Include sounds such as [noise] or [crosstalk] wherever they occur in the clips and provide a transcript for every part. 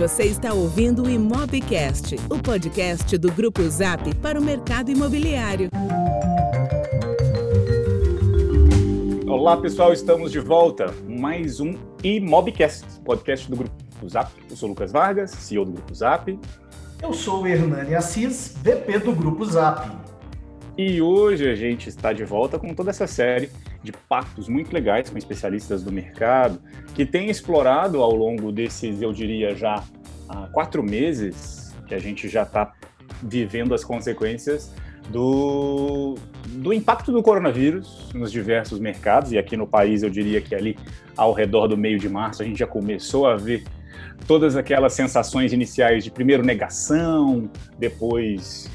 Você está ouvindo o Imobcast, o podcast do Grupo Zap para o mercado imobiliário. Olá pessoal, estamos de volta. Mais um Imobcast, podcast do Grupo Zap. Eu sou Lucas Vargas, CEO do Grupo Zap. Eu sou o Hernani Assis, VP do Grupo Zap. E hoje a gente está de volta com toda essa série de pactos muito legais com especialistas do mercado que têm explorado ao longo desses, eu diria, já há quatro meses que a gente já está vivendo as consequências do, do impacto do coronavírus nos diversos mercados. E aqui no país, eu diria que ali ao redor do meio de março, a gente já começou a ver todas aquelas sensações iniciais de primeiro negação, depois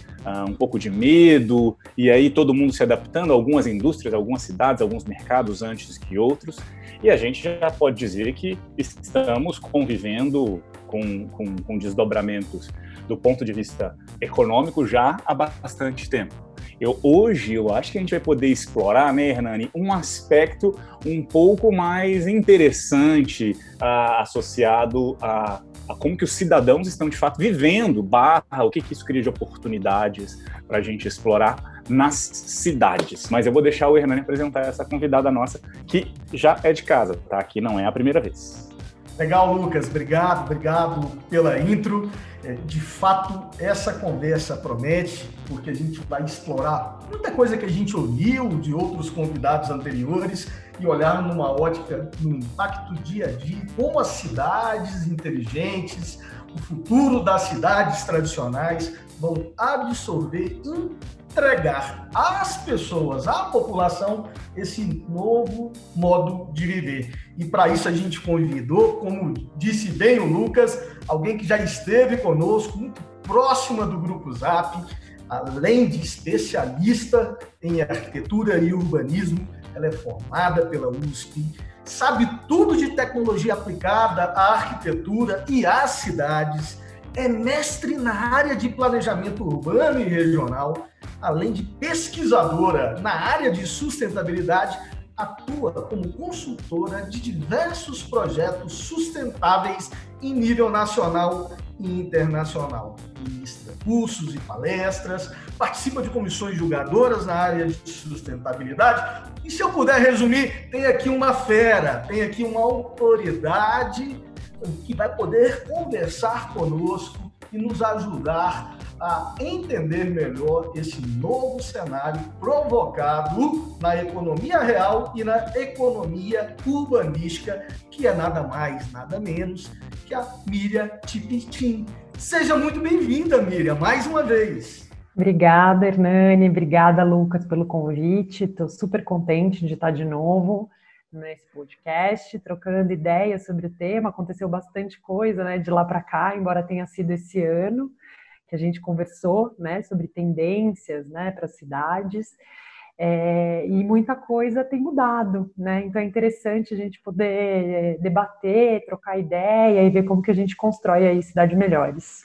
um pouco de medo, e aí todo mundo se adaptando, algumas indústrias, algumas cidades, alguns mercados antes que outros, e a gente já pode dizer que estamos convivendo com, com, com desdobramentos do ponto de vista econômico já há bastante tempo. Eu, hoje eu acho que a gente vai poder explorar, né, Hernani, um aspecto um pouco mais interessante uh, associado a, a, como que os cidadãos estão de fato vivendo, barra, o que, que isso cria de oportunidades para a gente explorar nas cidades. Mas eu vou deixar o Hernani apresentar essa convidada nossa, que já é de casa, tá? Que não é a primeira vez. Legal, Lucas. Obrigado, obrigado pela intro. É, de fato, essa conversa promete, porque a gente vai explorar muita coisa que a gente ouviu de outros convidados anteriores e olhar numa ótica, no impacto dia a dia, como as cidades inteligentes, o futuro das cidades tradicionais vão absorver, entregar às pessoas, à população, esse novo modo de viver. E para isso a gente convidou, como disse bem o Lucas, alguém que já esteve conosco, muito próxima do Grupo Zap, além de especialista em arquitetura e urbanismo, ela é formada pela USP, sabe tudo de tecnologia aplicada à arquitetura e às cidades, é mestre na área de planejamento urbano e regional, além de pesquisadora na área de sustentabilidade, atua como consultora de diversos projetos sustentáveis em nível nacional e internacional. Ministra cursos e palestras, participa de comissões julgadoras na área de sustentabilidade. E se eu puder resumir, tem aqui uma fera, tem aqui uma autoridade que vai poder conversar conosco e nos ajudar a entender melhor esse novo cenário provocado na economia real e na economia urbanística, que é nada mais, nada menos que a Miriam Tipitim. Seja muito bem-vinda, Miriam, mais uma vez. Obrigada, Hernani. Obrigada, Lucas, pelo convite. Estou super contente de estar de novo nesse podcast, trocando ideias sobre o tema. Aconteceu bastante coisa né, de lá para cá, embora tenha sido esse ano que a gente conversou né, sobre tendências né, para as cidades. É, e muita coisa tem mudado, né? Então é interessante a gente poder é, debater, trocar ideia e ver como que a gente constrói aí cidades melhores.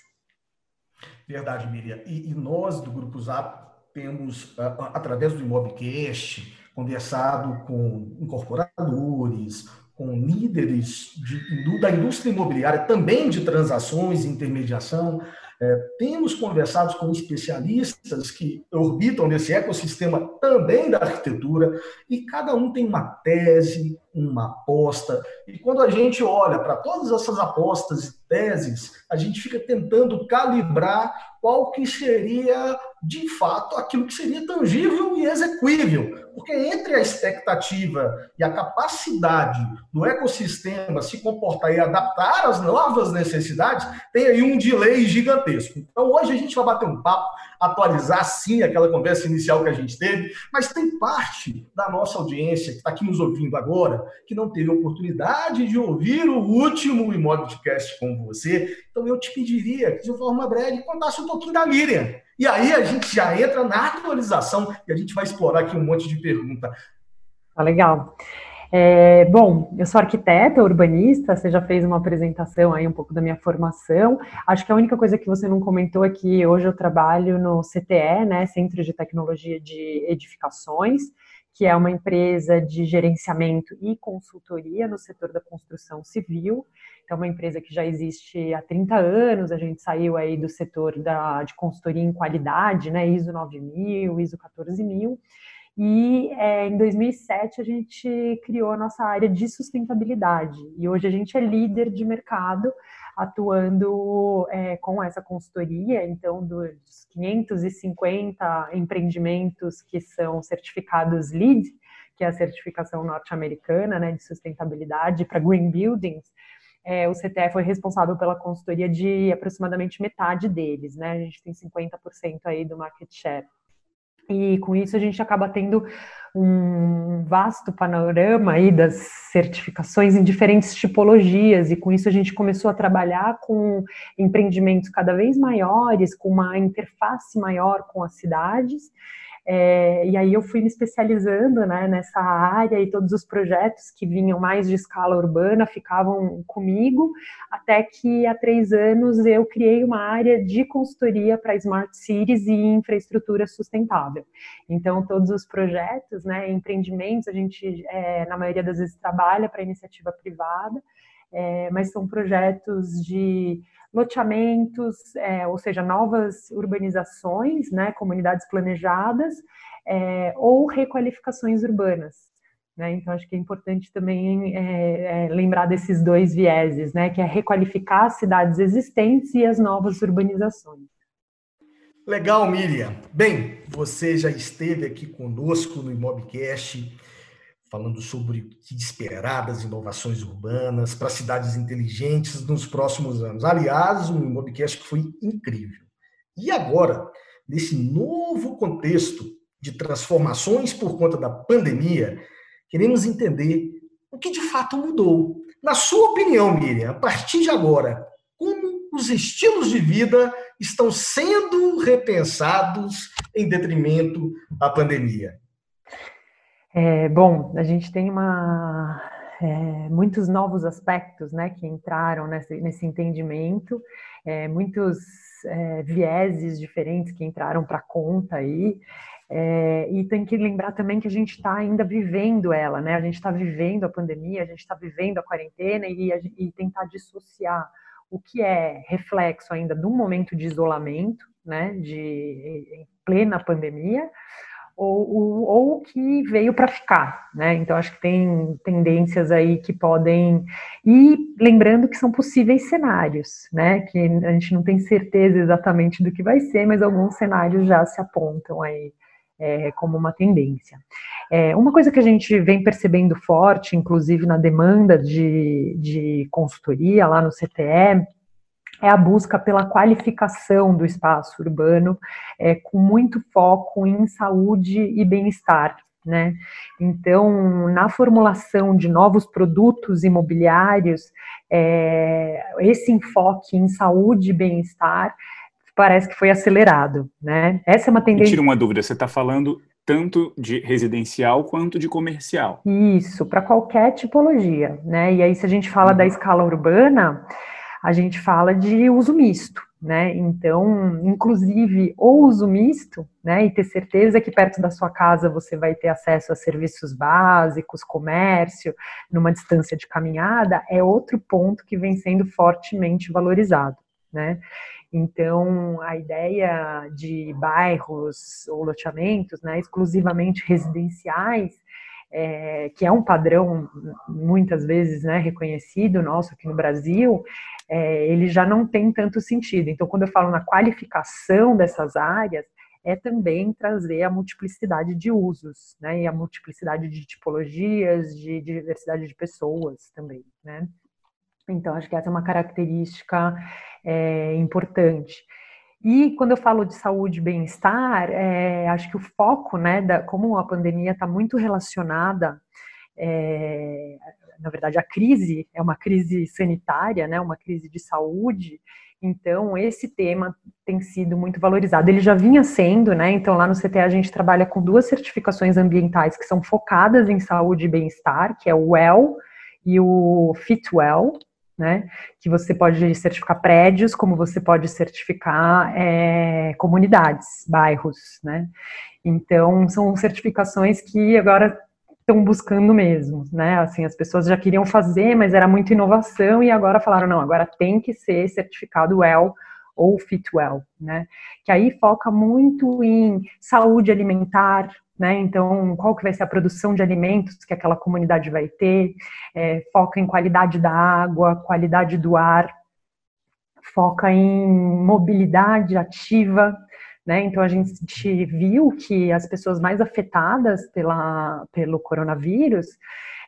Verdade, Miriam. E, e nós do Grupo Zap temos, através do Imobcast, conversado com incorporadores, com líderes de, da indústria imobiliária, também de transações e intermediação, é, temos conversado com especialistas que orbitam nesse ecossistema também da arquitetura, e cada um tem uma tese, uma aposta. E quando a gente olha para todas essas apostas e teses, a gente fica tentando calibrar qual que seria de fato aquilo que seria tangível e execuível. Porque entre a expectativa e a capacidade do ecossistema se comportar e adaptar às novas necessidades, tem aí um delay gigantesco. Então hoje a gente vai bater um papo, atualizar sim aquela conversa inicial que a gente teve, mas tem parte da nossa audiência que está aqui nos ouvindo agora que não teve oportunidade de ouvir o último Imóvelcast com você. Então eu te pediria que de forma breve contasse um pouquinho da Miriam e aí a gente já entra na atualização e a gente vai explorar aqui um monte de pergunta. Tá legal. É, bom, eu sou arquiteta, urbanista, você já fez uma apresentação aí um pouco da minha formação. Acho que a única coisa que você não comentou é que hoje eu trabalho no CTE, né, Centro de Tecnologia de Edificações, que é uma empresa de gerenciamento e consultoria no setor da construção civil. Então, é uma empresa que já existe há 30 anos, a gente saiu aí do setor da, de consultoria em qualidade, né, ISO 9000, ISO 14000, e é, em 2007 a gente criou a nossa área de sustentabilidade. E hoje a gente é líder de mercado, atuando é, com essa consultoria. Então, dos 550 empreendimentos que são certificados LEED, que é a certificação norte-americana né, de sustentabilidade para green buildings, é, o CTE foi responsável pela consultoria de aproximadamente metade deles, né? A gente tem 50% aí do market share. E com isso a gente acaba tendo um vasto panorama aí das certificações em diferentes tipologias, e com isso a gente começou a trabalhar com empreendimentos cada vez maiores, com uma interface maior com as cidades, é, e aí eu fui me especializando né, nessa área e todos os projetos que vinham mais de escala urbana ficavam comigo, até que há três anos eu criei uma área de consultoria para Smart Cities e infraestrutura sustentável. Então, todos os projetos, né, empreendimentos, a gente, é, na maioria das vezes, trabalha para iniciativa privada, é, mas são projetos de loteamentos, é, ou seja, novas urbanizações, né, comunidades planejadas, é, ou requalificações urbanas. Né? Então, acho que é importante também é, é, lembrar desses dois vieses, né, que é requalificar as cidades existentes e as novas urbanizações. Legal, Miriam. Bem, você já esteve aqui conosco no Imobcast falando sobre o que esperar das inovações urbanas para cidades inteligentes nos próximos anos. Aliás, um webcast que foi incrível. E agora, nesse novo contexto de transformações por conta da pandemia, queremos entender o que de fato mudou. Na sua opinião, Miriam, a partir de agora, como os estilos de vida estão sendo repensados em detrimento à pandemia? É, bom, a gente tem uma, é, muitos novos aspectos né, que entraram nesse, nesse entendimento, é, muitos é, vieses diferentes que entraram para conta aí. É, e tem que lembrar também que a gente está ainda vivendo ela, né? A gente está vivendo a pandemia, a gente está vivendo a quarentena e, e tentar dissociar o que é reflexo ainda de um momento de isolamento, né? De em plena pandemia, ou, ou, que veio para ficar, né? Então acho que tem tendências aí que podem e lembrando que são possíveis cenários, né? Que a gente não tem certeza exatamente do que vai ser, mas alguns cenários já se apontam aí é, como uma tendência. É, uma coisa que a gente vem percebendo forte, inclusive na demanda de, de consultoria lá no CTE, é a busca pela qualificação do espaço urbano, é, com muito foco em saúde e bem-estar. Né? Então, na formulação de novos produtos imobiliários, é, esse enfoque em saúde e bem-estar parece que foi acelerado. Né? Essa é uma tendência. Tira uma dúvida, você está falando tanto de residencial quanto de comercial. Isso, para qualquer tipologia. Né? E aí, se a gente fala uhum. da escala urbana a gente fala de uso misto, né? Então, inclusive, o uso misto, né? E ter certeza que perto da sua casa você vai ter acesso a serviços básicos, comércio, numa distância de caminhada, é outro ponto que vem sendo fortemente valorizado, né? Então, a ideia de bairros ou loteamentos, né, exclusivamente residenciais, é, que é um padrão muitas vezes né, reconhecido nosso aqui no Brasil, é, ele já não tem tanto sentido. Então, quando eu falo na qualificação dessas áreas, é também trazer a multiplicidade de usos, né, e a multiplicidade de tipologias, de diversidade de pessoas também, né. Então, acho que essa é uma característica é, importante. E quando eu falo de saúde e bem-estar, é, acho que o foco, né, da, como a pandemia está muito relacionada, é, na verdade, a crise é uma crise sanitária, né, uma crise de saúde, então esse tema tem sido muito valorizado. Ele já vinha sendo, né, então lá no CTE a gente trabalha com duas certificações ambientais que são focadas em saúde e bem-estar, que é o WELL e o FitWell, né? Que você pode certificar prédios, como você pode certificar é, comunidades, bairros, né? Então, são certificações que agora estão buscando mesmo, né? Assim, as pessoas já queriam fazer, mas era muita inovação e agora falaram, não, agora tem que ser certificado WELL ou Fitwell, né? Que aí foca muito em saúde alimentar, né? Então, qual que vai ser a produção de alimentos que aquela comunidade vai ter? É, foca em qualidade da água, qualidade do ar, foca em mobilidade ativa, né? Então a gente viu que as pessoas mais afetadas pela, pelo coronavírus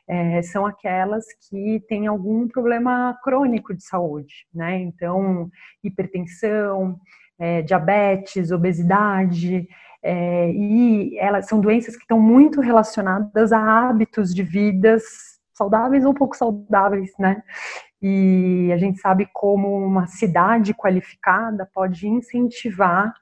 é, são aquelas que têm algum problema crônico de saúde, né? Então, hipertensão, é, diabetes, obesidade, é, e elas são doenças que estão muito relacionadas a hábitos de vidas saudáveis ou pouco saudáveis, né? E a gente sabe como uma cidade qualificada pode incentivar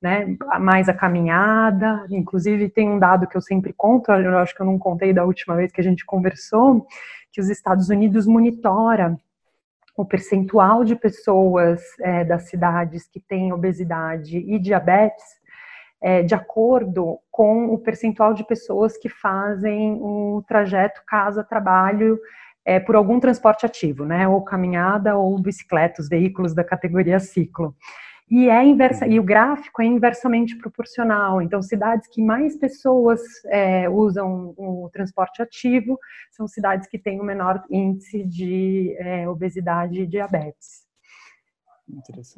né, mais a caminhada, inclusive tem um dado que eu sempre conto, eu acho que eu não contei da última vez que a gente conversou, que os Estados Unidos monitora o percentual de pessoas é, das cidades que têm obesidade e diabetes é, de acordo com o percentual de pessoas que fazem o trajeto casa-trabalho é, por algum transporte ativo, né, ou caminhada ou bicicleta, os veículos da categoria ciclo. E é inversa, e o gráfico é inversamente proporcional. Então, cidades que mais pessoas é, usam o transporte ativo são cidades que têm o menor índice de é, obesidade e diabetes.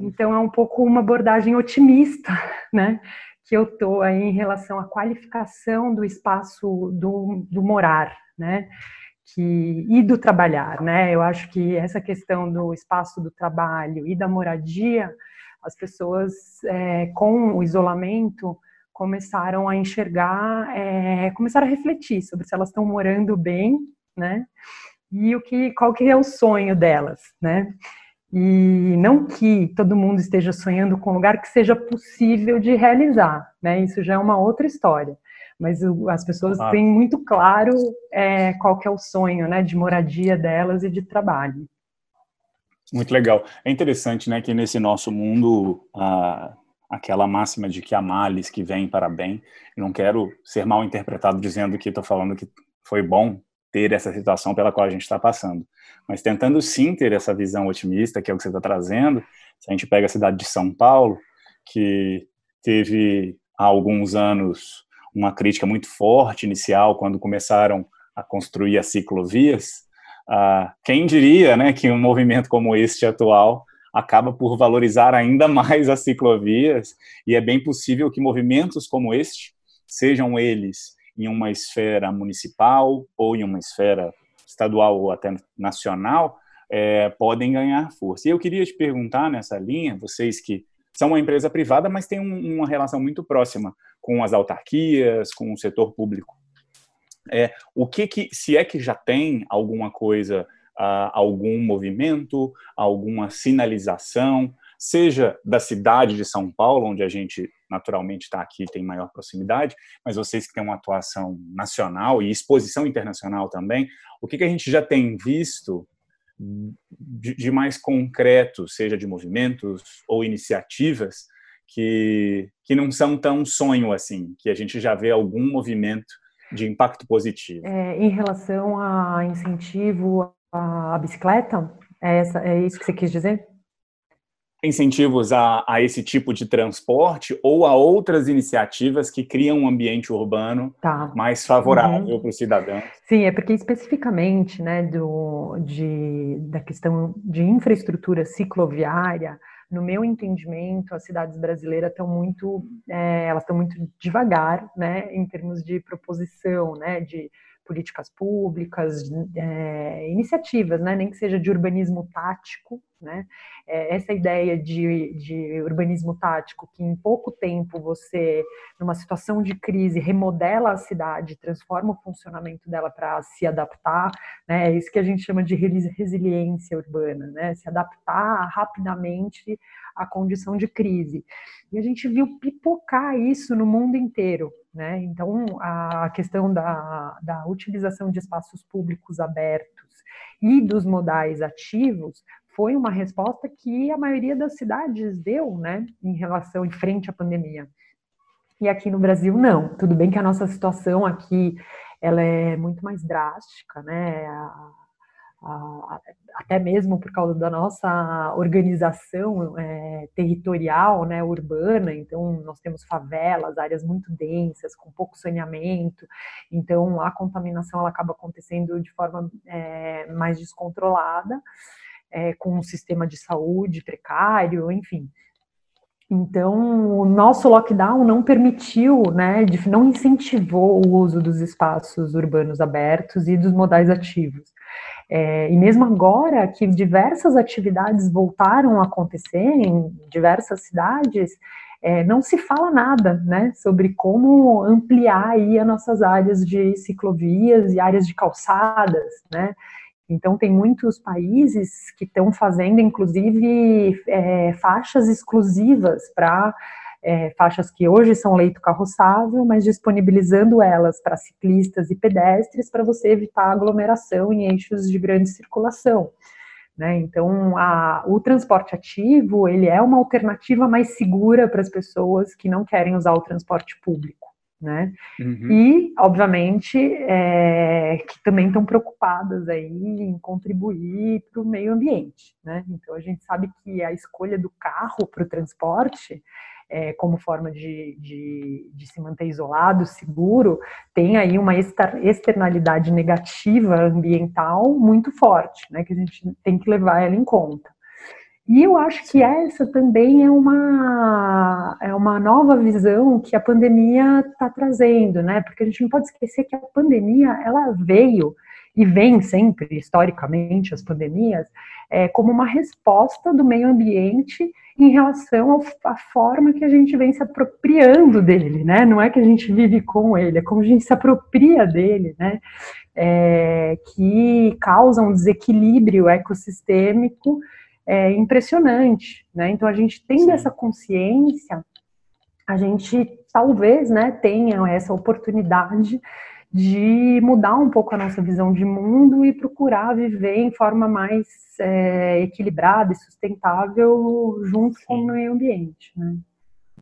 Então, é um pouco uma abordagem otimista, né? Que eu estou aí em relação à qualificação do espaço do, do morar, né? Que, e do trabalhar, né? Eu acho que essa questão do espaço do trabalho e da moradia as pessoas, é, com o isolamento, começaram a enxergar, é, começaram a refletir sobre se elas estão morando bem, né? E o que, qual que é o sonho delas, né? E não que todo mundo esteja sonhando com um lugar que seja possível de realizar, né? Isso já é uma outra história. Mas as pessoas ah. têm muito claro é, qual que é o sonho, né? De moradia delas e de trabalho. Muito legal. É interessante, né, que nesse nosso mundo, ah, aquela máxima de que há males que vêm para bem, eu não quero ser mal interpretado dizendo que estou falando que foi bom ter essa situação pela qual a gente está passando, mas tentando sim ter essa visão otimista, que é o que você está trazendo, se a gente pega a cidade de São Paulo, que teve há alguns anos uma crítica muito forte inicial quando começaram a construir as ciclovias, ah, quem diria né, que um movimento como este atual acaba por valorizar ainda mais as ciclovias, e é bem possível que movimentos como este, sejam eles em uma esfera municipal ou em uma esfera estadual ou até nacional, é, podem ganhar força. E eu queria te perguntar nessa linha, vocês que são uma empresa privada, mas têm um, uma relação muito próxima com as autarquias, com o setor público é, o que, que se é que já tem alguma coisa, uh, algum movimento, alguma sinalização, seja da cidade de São Paulo, onde a gente naturalmente está aqui, tem maior proximidade, mas vocês que têm uma atuação nacional e exposição internacional também, o que, que a gente já tem visto de, de mais concreto, seja de movimentos ou iniciativas, que, que não são tão sonho assim, que a gente já vê algum movimento de impacto positivo? É, em relação a incentivo à bicicleta, é, essa, é isso que você quis dizer? Incentivos a, a esse tipo de transporte ou a outras iniciativas que criam um ambiente urbano tá. mais favorável uhum. para o cidadão? Sim, é porque especificamente né, do, de, da questão de infraestrutura cicloviária, no meu entendimento, as cidades brasileiras estão muito, é, elas estão muito devagar, né, em termos de proposição, né, de políticas públicas, é, iniciativas, né, nem que seja de urbanismo tático, né, é, essa ideia de, de urbanismo tático, que em pouco tempo você, numa situação de crise, remodela a cidade, transforma o funcionamento dela para se adaptar, né, é isso que a gente chama de resiliência urbana, né, se adaptar rapidamente à condição de crise. E a gente viu pipocar isso no mundo inteiro, né? Então, a questão da, da utilização de espaços públicos abertos e dos modais ativos foi uma resposta que a maioria das cidades deu, né, em relação, em frente à pandemia. E aqui no Brasil, não. Tudo bem que a nossa situação aqui ela é muito mais drástica, né? A, até mesmo por causa da nossa organização é, territorial, né, urbana. Então, nós temos favelas, áreas muito densas, com pouco saneamento. Então, a contaminação ela acaba acontecendo de forma é, mais descontrolada, é, com um sistema de saúde precário, enfim. Então, o nosso lockdown não permitiu, né, não incentivou o uso dos espaços urbanos abertos e dos modais ativos. É, e mesmo agora que diversas atividades voltaram a acontecer em diversas cidades, é, não se fala nada né, sobre como ampliar aí as nossas áreas de ciclovias e áreas de calçadas, né? Então, tem muitos países que estão fazendo, inclusive, é, faixas exclusivas para é, faixas que hoje são leito carroçável, mas disponibilizando elas para ciclistas e pedestres para você evitar aglomeração em eixos de grande circulação. Né? Então, a, o transporte ativo ele é uma alternativa mais segura para as pessoas que não querem usar o transporte público né? Uhum. E, obviamente, é, que também estão preocupadas aí em contribuir para o meio ambiente, né? Então, a gente sabe que a escolha do carro para o transporte, é, como forma de, de, de, se manter isolado, seguro, tem aí uma externalidade negativa ambiental muito forte, né? Que a gente tem que levar ela em conta. E eu acho que essa também é uma, é uma nova visão que a pandemia está trazendo, né? Porque a gente não pode esquecer que a pandemia ela veio e vem sempre, historicamente, as pandemias, é, como uma resposta do meio ambiente em relação à forma que a gente vem se apropriando dele, né? Não é que a gente vive com ele, é como a gente se apropria dele, né? É, que causa um desequilíbrio ecossistêmico é impressionante, né? Então a gente tendo Sim. essa consciência, a gente talvez, né, tenha essa oportunidade de mudar um pouco a nossa visão de mundo e procurar viver em forma mais é, equilibrada e sustentável junto Sim. com o meio ambiente. Né?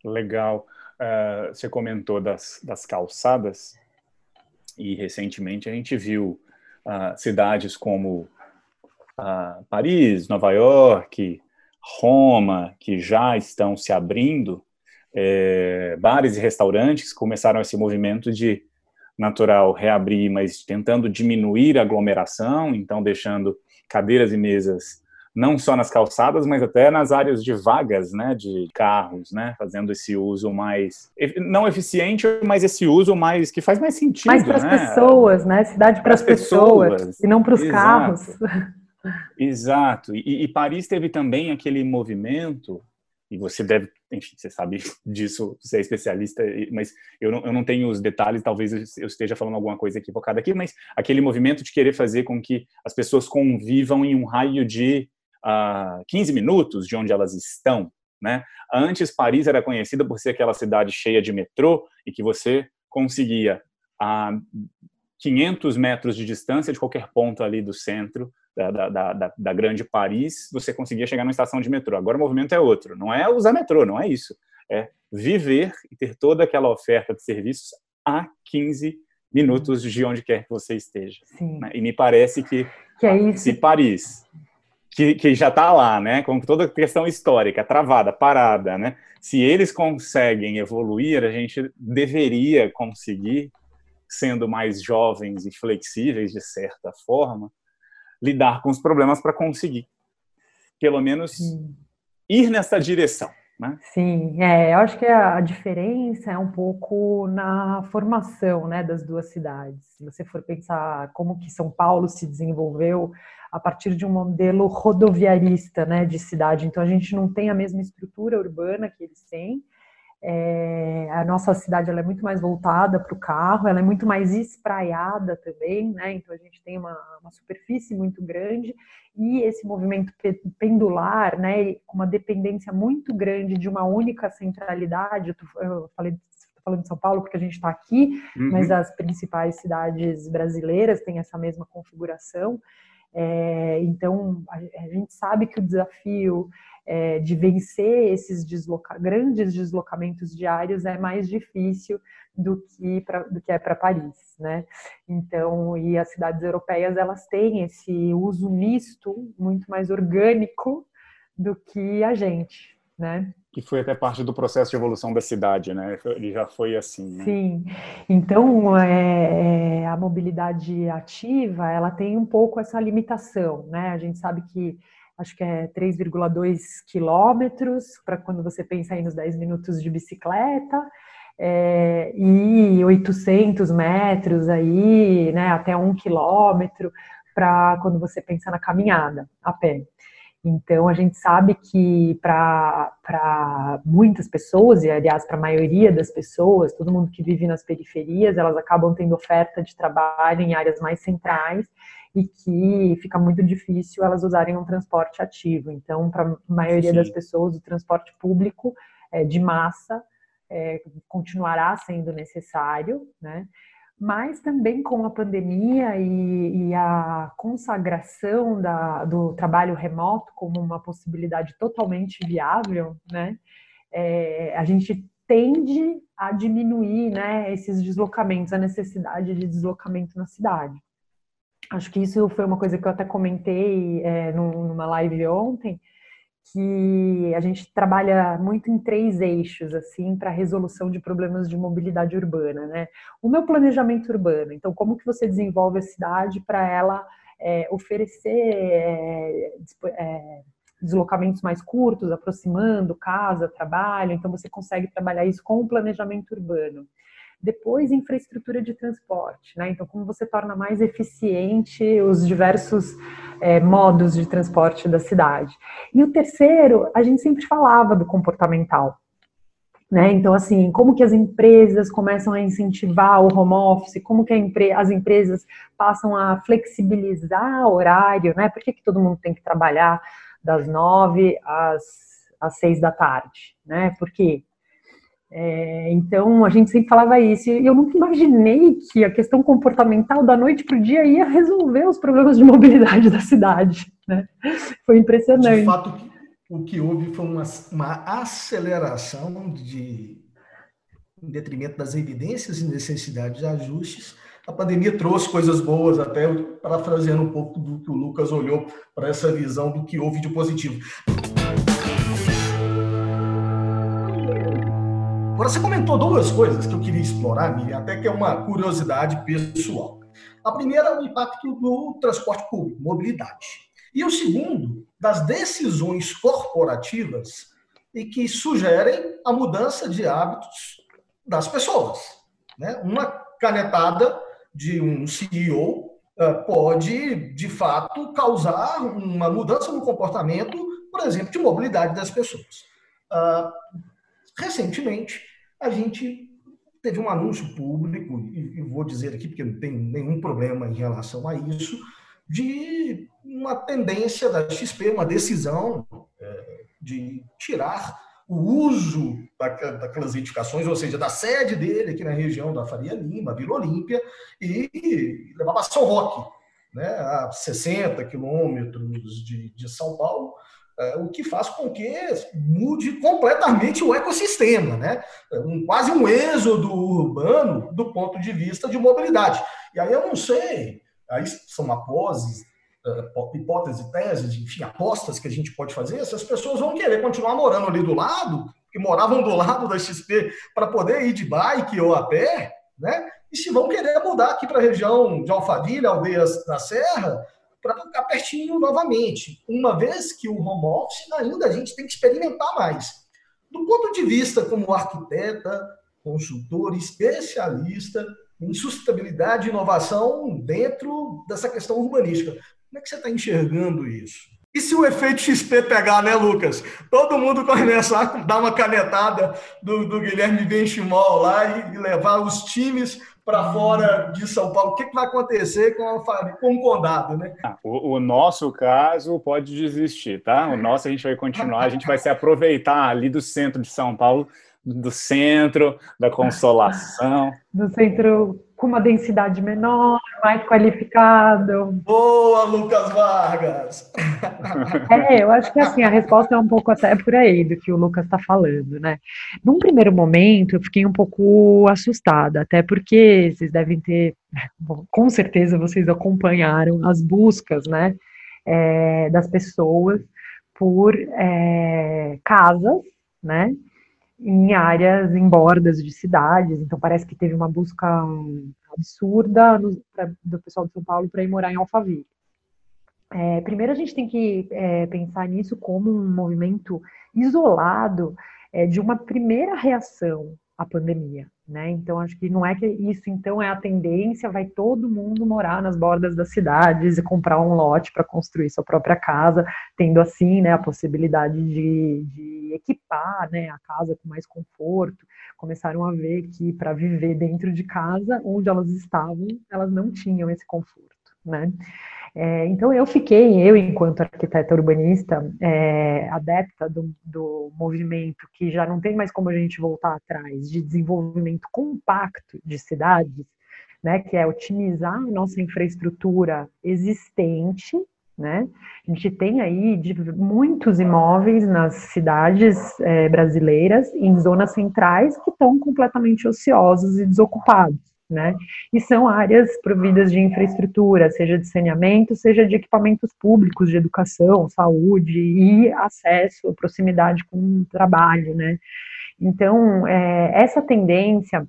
Legal. Uh, você comentou das, das calçadas e recentemente a gente viu uh, cidades como Paris, Nova York, Roma, que já estão se abrindo, é, bares e restaurantes começaram esse movimento de natural reabrir, mas tentando diminuir a aglomeração, então deixando cadeiras e mesas não só nas calçadas, mas até nas áreas de vagas, né, de carros, né, fazendo esse uso mais não eficiente, mas esse uso mais que faz mais sentido, mais para as né? pessoas, né, cidade para as pessoas, pessoas, e não para os carros. Exato. E, e, Paris teve também aquele movimento, e você deve, enfim, você sabe [laughs] disso, você é especialista, mas eu não, eu não tenho os detalhes, talvez eu esteja falando alguma coisa equivocada aqui, mas aquele movimento de querer fazer com que as pessoas convivam em um raio de uh, ah, 15 minutos de onde elas estão. Né? Antes, Paris era conhecida por ser aquela cidade cheia de metrô e que você conseguia a 500 metros de distância de qualquer ponto ali do centro da, da, da, da, grande Paris, você conseguia chegar numa estação de metrô. Agora o movimento é outro. Não é usar metrô, não é isso. É viver e ter toda aquela oferta de serviços a 15 minutos de onde quer que você esteja. Sim. E me parece que, que é se Paris, que, que já está lá, né, com toda a questão histórica, travada, parada, né, se eles conseguem evoluir, a gente deveria conseguir, sendo mais jovens e flexíveis de certa forma, lidar com os problemas para conseguir, pelo menos, Sim. ir nessa direção. Né? Sim, é, eu acho que a diferença é um pouco na formação né, das duas cidades. Se você for pensar como que São Paulo se desenvolveu a partir de um modelo rodoviarista né, de cidade, então a gente não tem a mesma estrutura urbana que eles têm, é, a nossa cidade ela é muito mais voltada para o carro, ela é muito mais espraiada também, né? Então a gente tem uma, uma superfície muito grande e esse movimento pendular, né? Com uma dependência muito grande de uma única centralidade. Eu, falei falando de São Paulo porque a gente está aqui, uhum. mas as principais cidades brasileiras têm essa mesma configuração. É, então, a, a, gente sabe que o desafio é, de vencer esses desloca grandes deslocamentos diários é mais difícil do que, pra, do que é para Paris, né? Então, e as cidades europeias elas têm esse uso misto muito mais orgânico do que a gente, né? Que foi até parte do processo de evolução da cidade, né? Ele já foi assim. Né? Sim. Então, é, é a mobilidade ativa, ela tem um pouco essa limitação, né? A gente sabe que acho que é 3,2 quilômetros para quando você pensa aí nos 10 minutos de bicicleta é, e 800 metros aí, né, até um quilômetro para quando você pensa na caminhada a pé. Então, a gente sabe que para muitas pessoas, e aliás, para a maioria das pessoas, todo mundo que vive nas periferias, elas acabam tendo oferta de trabalho em áreas mais centrais e que fica muito difícil elas usarem um transporte ativo. Então, para a maioria Sim. das pessoas, o transporte público é, de massa é, continuará sendo necessário, né? Mas também com a pandemia e, e a consagração da, do trabalho remoto como uma possibilidade totalmente viável, né? É, a gente tende a diminuir né, esses deslocamentos, a necessidade de deslocamento na cidade. Acho que isso foi uma coisa que eu até comentei é, numa live ontem, que a gente trabalha muito em três eixos assim para resolução de problemas de mobilidade urbana, né? O meu planejamento urbano, então como que você desenvolve a cidade para ela é, oferecer é, é, deslocamentos mais curtos, aproximando casa, trabalho, então você consegue trabalhar isso com o planejamento urbano. Depois, infraestrutura de transporte, né? Então, como você torna mais eficiente os diversos é, modos de transporte da cidade. E o terceiro, a gente sempre falava do comportamental. Né? Então, assim, como que as empresas começam a incentivar o home office, como que as empresas passam a flexibilizar o horário, né? Por que, que todo mundo tem que trabalhar das nove às, às seis da tarde, né? Por quê? É, então, a gente sempre falava isso. E eu nunca imaginei que a questão comportamental da noite para o dia ia resolver os problemas de mobilidade da cidade. Né? Foi impressionante. De fato, o que houve foi uma, uma aceleração de, em detrimento das evidências e necessidades de ajustes. A pandemia trouxe coisas boas, até parafraseando um pouco do que o Lucas olhou para essa visão do que houve de positivo. Agora, você comentou duas coisas que eu queria explorar, Miriam, até que é uma curiosidade pessoal. A primeira é o impacto do transporte público, mobilidade. E o segundo, das decisões corporativas e que sugerem a mudança de hábitos das pessoas. Né? Uma canetada de um CEO eh, pode, de fato, causar uma mudança no comportamento, por exemplo, de mobilidade das pessoas. Ah, recentemente, a gente teve um anúncio público, e vou dizer aqui porque não tem nenhum problema em relação a isso, de uma tendência da XP, uma decisão é, de tirar o uso daquelas edificações, ou seja, da sede dele aqui na região da Faria Lima, Vila Olímpia, e levar para São Roque, né, a 60 quilômetros de, de São Paulo, o que faz com que mude completamente o ecossistema, né? É um, quase um êxodo urbano do ponto de vista de mobilidade. E aí eu não sei, aí são aposes, é, hipóteses, teses, enfim, apostas que a gente pode fazer, se as pessoas vão querer continuar morando ali do lado, que moravam do lado da XP, para poder ir de bike ou a pé, né? E se vão querer mudar aqui para a região de Alphaville, aldeias da Serra, para ficar pertinho novamente, uma vez que o home office ainda a gente tem que experimentar mais. Do ponto de vista como arquiteta, consultor, especialista em sustentabilidade e inovação dentro dessa questão urbanística, como é que você está enxergando isso? E se o efeito XP pegar, né, Lucas? Todo mundo começa a dar uma canetada do, do Guilherme Benchimol lá e, e levar os times para fora de São Paulo, o que, que vai acontecer com, a, com o condado, né? Ah, o, o, nosso caso pode desistir, tá? O nosso a gente vai continuar, a gente vai se aproveitar ali do centro de São Paulo do centro, da consolação. [laughs] Do centro com uma densidade menor, mais qualificado. Boa, Lucas Vargas! [laughs] É, eu acho que assim, a resposta é um pouco até por aí do que o Lucas está falando, né? Num primeiro momento, eu fiquei um pouco assustada, até porque vocês devem ter, [laughs] com certeza vocês acompanharam as buscas, né, é, das pessoas por é, casas, né, em áreas, em bordas de cidades. Então, parece que teve uma busca absurda no, pra, do pessoal de São Paulo para ir morar em Alphaville. É, primeiro, a gente tem que é, pensar nisso como um movimento isolado é, de uma primeira reação à pandemia. Né? Então, acho que não é que isso, então, é a tendência, vai todo mundo morar nas bordas das cidades e comprar um lote para construir sua própria casa, tendo assim, né, a possibilidade de, de equipar, né, a casa com mais conforto. Começaram a ver que para viver dentro de casa, onde elas estavam, elas não tinham esse conforto, né? É, então eu fiquei, eu enquanto arquiteta urbanista, é, adepta do, do, movimento que já não tem mais como a gente voltar atrás, de desenvolvimento compacto de cidades, né, que é otimizar a nossa infraestrutura existente, né? A gente tem aí de muitos imóveis nas cidades é, brasileiras, em zonas centrais, que estão completamente ociosos e desocupados né? E são áreas providas de infraestrutura, seja de saneamento, seja de equipamentos públicos de educação, saúde e acesso, proximidade com o trabalho, né? Então, é, essa tendência,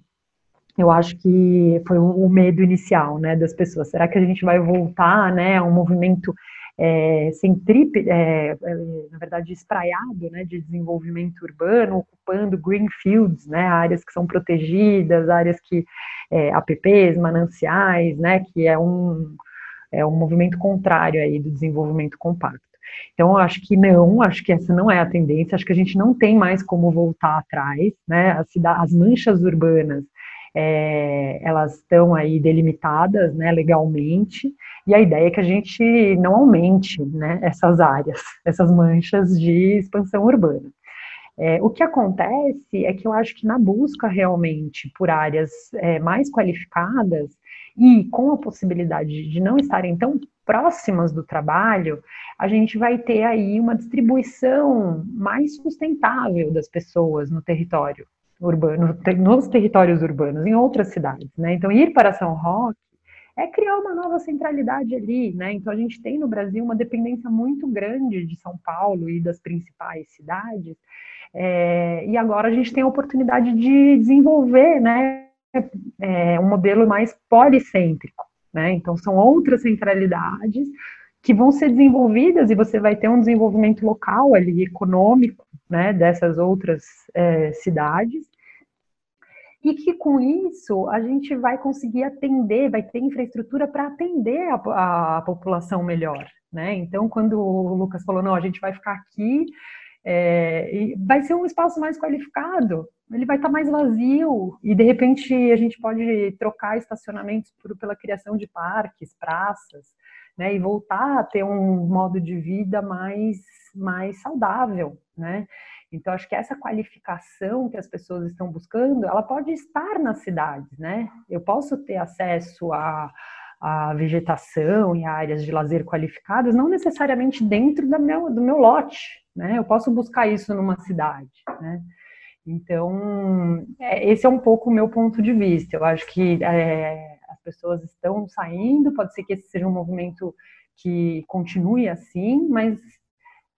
eu acho que foi o medo inicial, né, das pessoas. Será que a gente vai voltar, né, a um movimento é, centrípede, é, é, na verdade, espraiado, né, de desenvolvimento urbano, ocupando greenfields, né, áreas que são protegidas, áreas que, é, APPs, mananciais, né, que é um, é um movimento contrário aí do desenvolvimento compacto. Então, acho que não, acho que essa não é a tendência, acho que a gente não tem mais como voltar atrás, né, as, as manchas urbanas, é, elas estão aí delimitadas, né, legalmente, e a ideia é que a gente não aumente, né, essas áreas, [laughs] essas manchas de expansão urbana. É, o que acontece é que eu acho que na busca realmente por áreas é, mais qualificadas e com a possibilidade de não estarem tão próximas do trabalho, a gente vai ter aí uma distribuição mais sustentável das pessoas no território urbano, nos territórios urbanos, em outras cidades, né? Então, ir para São Roque é criar uma nova centralidade ali, né? Então, a gente tem no Brasil uma dependência muito grande de São Paulo e das principais cidades, é, e agora a gente tem a oportunidade de desenvolver, né, é, um modelo mais policêntrico, né? Então, são outras centralidades que vão ser desenvolvidas e você vai ter um desenvolvimento local ali, econômico, né, dessas outras é, cidades, e que com isso a gente vai conseguir atender, vai ter infraestrutura para atender a, a, população melhor, né? Então, quando o Lucas falou, não, a gente vai ficar aqui, é, vai ser um espaço mais qualificado, ele vai estar tá mais vazio, e de repente a gente pode trocar estacionamentos por, pela criação de parques, praças, né? E voltar a ter um modo de vida mais, mais saudável, né? Então, acho que essa qualificação que as pessoas estão buscando, ela pode estar nas cidades, né? Eu posso ter acesso a, a vegetação e áreas de lazer qualificadas, não necessariamente dentro da meu, do meu lote, né? Eu posso buscar isso numa cidade, né? Então, é, esse é um pouco o meu ponto de vista. Eu acho que é, as pessoas estão saindo, pode ser que esse seja um movimento que continue assim, mas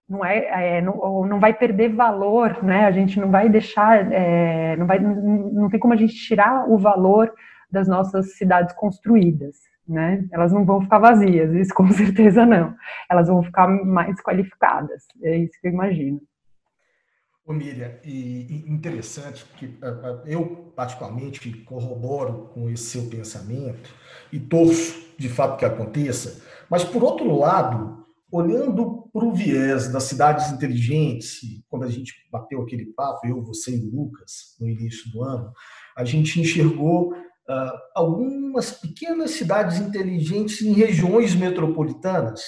não é, é não, não, vai perder valor, né? A gente não vai deixar, é, não vai, não tem como a gente tirar o valor das nossas cidades construídas, né? Elas não vão ficar vazias, isso com [laughs] certeza não. Elas vão ficar mais qualificadas, é isso que eu imagino. Ô Miriam, e, e interessante, porque eu particularmente corroboro com esse seu pensamento e torço de fato que aconteça, mas por outro lado, olhando para o viés das cidades inteligentes, quando a gente bateu aquele papo, eu, você e o Lucas, no início do ano, a gente enxergou uh, algumas pequenas cidades inteligentes em regiões metropolitanas,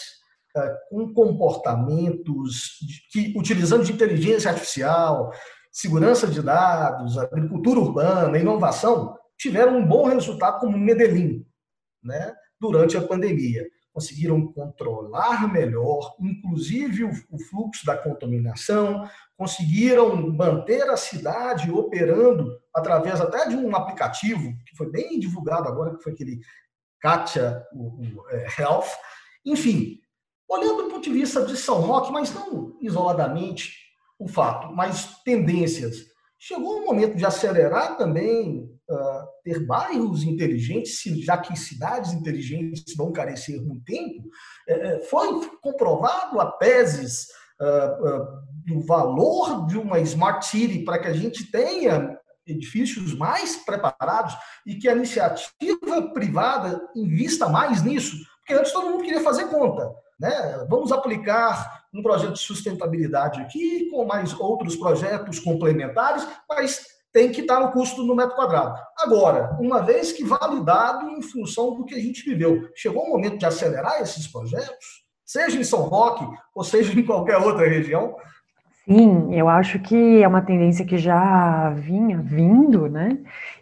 uh, com comportamentos que, utilizando de inteligência artificial, segurança de dados, agricultura urbana, inovação, tiveram um bom resultado como Medellín, né, durante a pandemia. Conseguiram controlar melhor, inclusive o, o fluxo da contaminação, conseguiram manter a cidade operando através até de um aplicativo que foi bem divulgado agora, que foi aquele Katia o, o, é, Health. Enfim, olhando do ponto de vista de São Roque, mas não isoladamente o fato, mas tendências. Chegou o momento de acelerar também, ter bairros inteligentes, já que cidades inteligentes vão carecer no tempo. É, foi comprovado a uh, do valor de uma smart city para que a gente tenha edifícios mais preparados e que a iniciativa privada invista mais nisso, porque antes todo mundo queria fazer conta. Né? Vamos aplicar um projeto de sustentabilidade aqui, com mais outros projetos complementares, mas tem que estar no custo do metro quadrado. Agora, uma vez que validado em função do que a gente viveu, chegou o momento de acelerar esses projetos, seja em São Roque ou seja em qualquer outra região, Sim, eu acho que é uma tendência que já vinha vindo, né?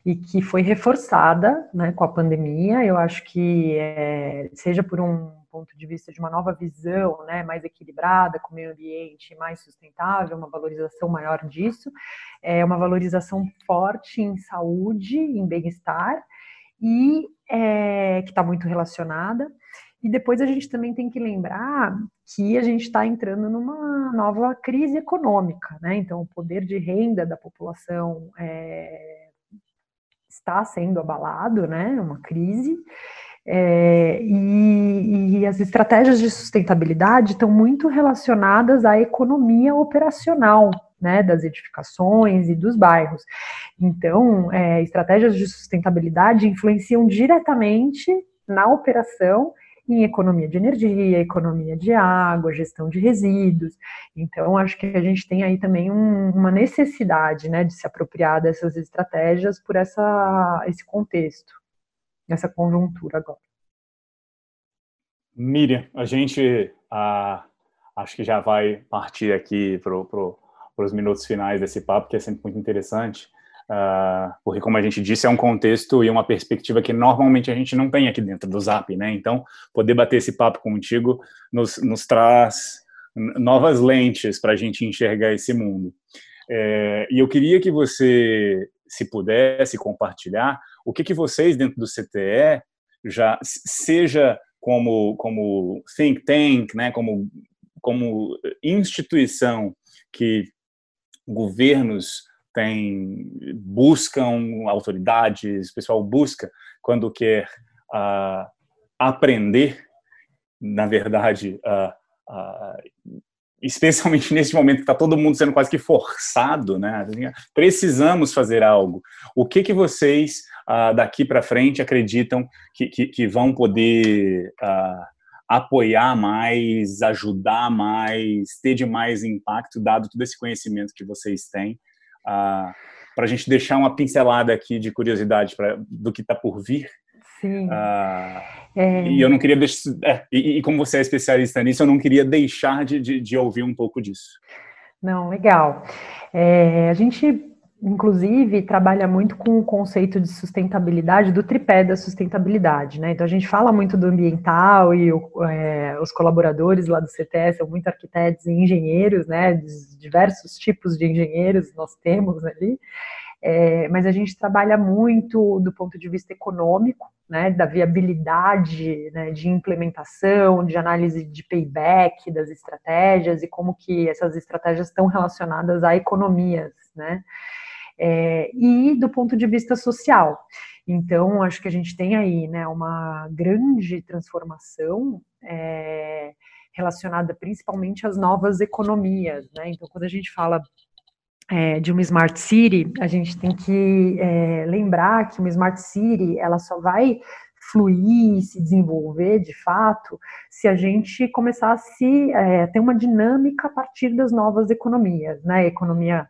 E que foi reforçada, né, com a pandemia. Eu acho que é, seja por um ponto de vista de uma nova visão, né, mais equilibrada, com o meio ambiente mais sustentável, uma valorização maior disso, é uma valorização forte em saúde, em bem-estar e é, que está muito relacionada. E depois a gente também tem que lembrar que a gente está entrando numa nova crise econômica, né? Então, o poder de renda da população é, está sendo abalado, né? Uma crise. É, e, e, as estratégias de sustentabilidade estão muito relacionadas à economia operacional né, das edificações e dos bairros. Então, é, estratégias de sustentabilidade influenciam diretamente na operação em economia de energia, economia de água, gestão de resíduos. Então, acho que a gente tem aí também um, uma necessidade né, de se apropriar dessas estratégias por essa, esse contexto, essa conjuntura agora. Miriam, a gente ah, acho que já vai partir aqui para pro, os minutos finais desse papo, que é sempre muito interessante. Uh, porque, como a gente disse, é um contexto e uma perspectiva que normalmente a gente não tem aqui dentro do Zap, né? Então, poder bater esse papo contigo nos, nos traz novas lentes para a gente enxergar esse mundo. É, e eu queria que você, se pudesse compartilhar, o que, que vocês dentro do CTE já seja como como think tank, né, como como instituição que governos tem buscam autoridades, o pessoal busca quando quer uh, aprender, na verdade, uh, uh, especialmente nesse momento que está todo mundo sendo quase que forçado, né? Precisamos fazer algo. O que que vocês daqui para frente acreditam que, que, que vão poder apoiar mais, ajudar mais, ter de mais impacto, dado todo esse conhecimento que vocês têm para a gente deixar uma pincelada aqui de curiosidade pra, do que está por vir. Sim. é... E eu não queria deixar. É, e, e, como você é especialista nisso, eu não queria deixar de, de, de ouvir um pouco disso. Não, legal. É, a gente inclusive, trabalha muito com o conceito de sustentabilidade, do tripé da sustentabilidade, né? Então, a gente fala muito do ambiental e o, é, os colaboradores lá do CTS são muito arquitetos e engenheiros, né? Diversos tipos de engenheiros nós temos ali. É, mas a gente trabalha muito do ponto de vista econômico, né, da viabilidade né, de implementação, de análise de payback das estratégias e como que essas estratégias estão relacionadas a economias, né é, e do ponto de vista social. Então, acho que a gente tem aí né, uma grande transformação é, relacionada principalmente às novas economias. Né? Então, quando a gente fala é, de uma smart city, a gente tem que é, lembrar que uma smart city ela só vai fluir, se desenvolver de fato, se a gente começar a se é, ter uma dinâmica a partir das novas economias, né? Economia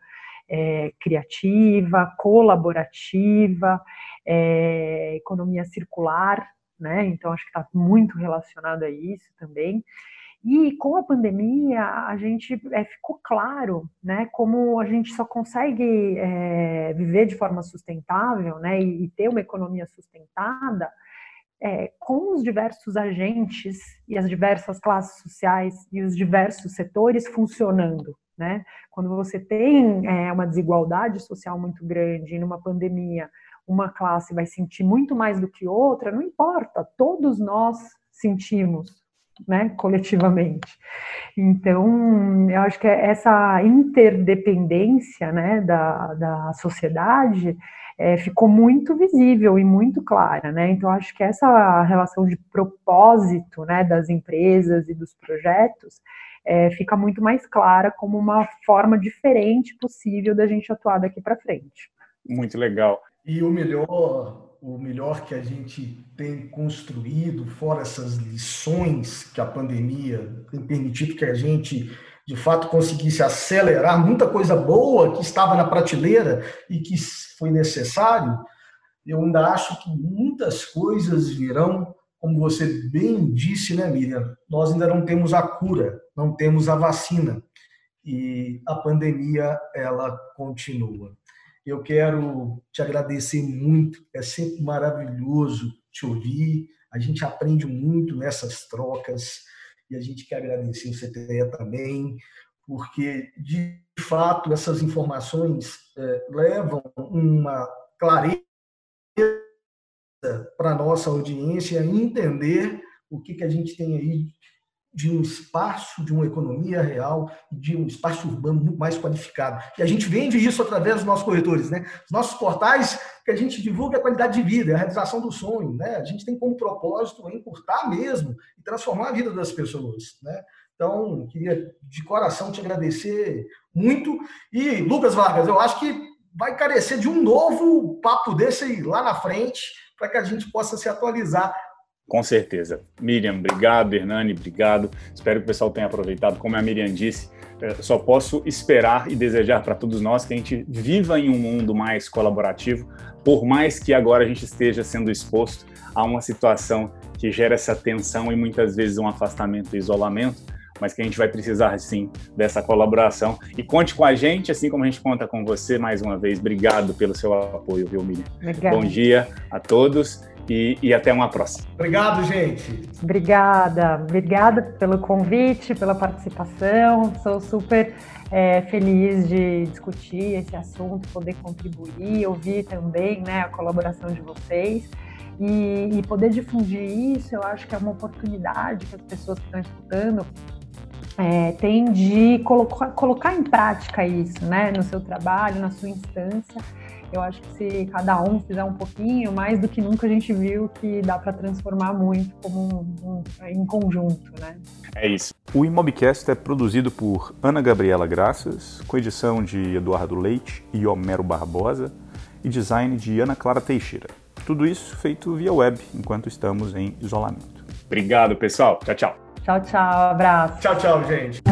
é, criativa, colaborativa, é, economia circular, né? Então acho que está muito relacionado a isso também. E com a pandemia, a gente é, ficou claro, né, como a gente só consegue é, viver de forma sustentável, né, e, e ter uma economia sustentada é, com os diversos agentes e as diversas classes sociais e os diversos setores funcionando, né? Quando você tem é, uma desigualdade social muito grande numa pandemia, uma classe vai sentir muito mais do que outra, não importa, todos nós sentimos, né, coletivamente. Então, eu acho que essa interdependência, né, da, da sociedade é, ficou muito visível e muito clara, né? Então, acho que essa relação de propósito, né, das empresas e dos projetos é, fica muito mais clara como uma forma diferente possível da gente atuar daqui para frente. Muito legal. E o melhor, o melhor que a gente tem construído, fora essas lições que a pandemia tem permitido que a gente de fato conseguisse acelerar muita coisa boa que estava na prateleira e que foi necessário, eu ainda acho que muitas coisas virão, como você bem disse, né, Miriam? Nós ainda não temos a cura, não temos a vacina e a pandemia ela continua. Eu quero te agradecer muito, é sempre maravilhoso te ouvir, a gente aprende muito nessas trocas e a gente quer agradecer o CTE também, porque, de fato, essas informações é, levam uma clareza para a nossa audiência entender o que, que a gente tem aí de um espaço, de uma economia real, de um espaço urbano muito mais qualificado. E a gente vende isso através dos nossos corretores, né? Os nossos portais que a gente divulga a qualidade de vida, a realização do sonho, né? A gente tem como propósito encurtar mesmo e transformar a vida das pessoas, né? Então, queria de coração te agradecer muito. E, Lucas Vargas, eu acho que vai carecer de um novo papo desse lá na frente, para que a gente possa se atualizar com certeza. Miriam, obrigado. Hernani, obrigado. Espero que o pessoal tenha aproveitado. Como a Miriam disse, eh, só posso esperar e desejar para todos nós que a gente viva em um mundo mais colaborativo, por mais que agora a gente esteja sendo exposto a uma situação que gera essa tensão e muitas vezes um afastamento e isolamento, mas que a gente vai precisar sim dessa colaboração. E conte com a gente, assim como a gente conta com você mais uma vez. Obrigado pelo seu apoio, viu, Miriam? Obrigada. Bom dia a todos e, e até uma próxima. Obrigado, gente. Obrigada, obrigada pelo convite, pela participação. Sou super é, feliz de discutir esse assunto, poder contribuir, ouvir também né, a colaboração de vocês. E, e, poder difundir isso, eu acho que é uma oportunidade que as pessoas que estão escutando é, têm de colocar, colocar em prática isso, né, no seu trabalho, na sua instância. Eu acho que se cada um fizer um pouquinho, mais do que nunca a gente viu que dá para transformar muito como um, um, em conjunto, né? É isso. O Imobcast é produzido por Ana Gabriela Graças, com edição de Eduardo Leite e Homero Barbosa e design de Ana Clara Teixeira. Tudo isso feito via web, enquanto estamos em isolamento. Obrigado, pessoal. Tchau, tchau. Tchau, tchau. Abraço. Tchau, tchau, gente.